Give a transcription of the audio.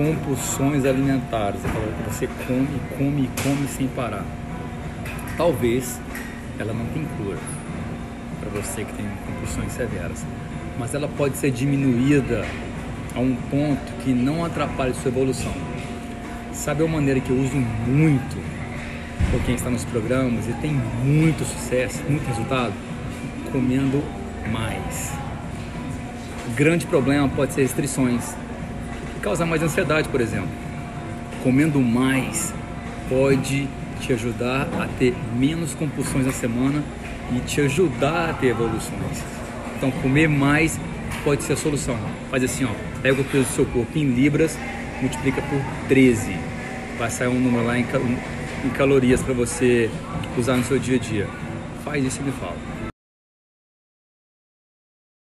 compulsões alimentares, aquela que você come, come e come sem parar. Talvez ela não tenha cura para você que tem compulsões severas, mas ela pode ser diminuída a um ponto que não atrapalhe sua evolução. Sabe a maneira que eu uso muito por quem está nos programas e tem muito sucesso, muito resultado? Comendo mais. O grande problema pode ser restrições, causar mais ansiedade, por exemplo. Comendo mais pode te ajudar a ter menos compulsões na semana e te ajudar a ter evoluções. Então, comer mais pode ser a solução. Faz assim, ó, pega o peso do seu corpo em libras, multiplica por 13. Vai sair um número lá em, em calorias para você usar no seu dia a dia. Faz isso e me fala.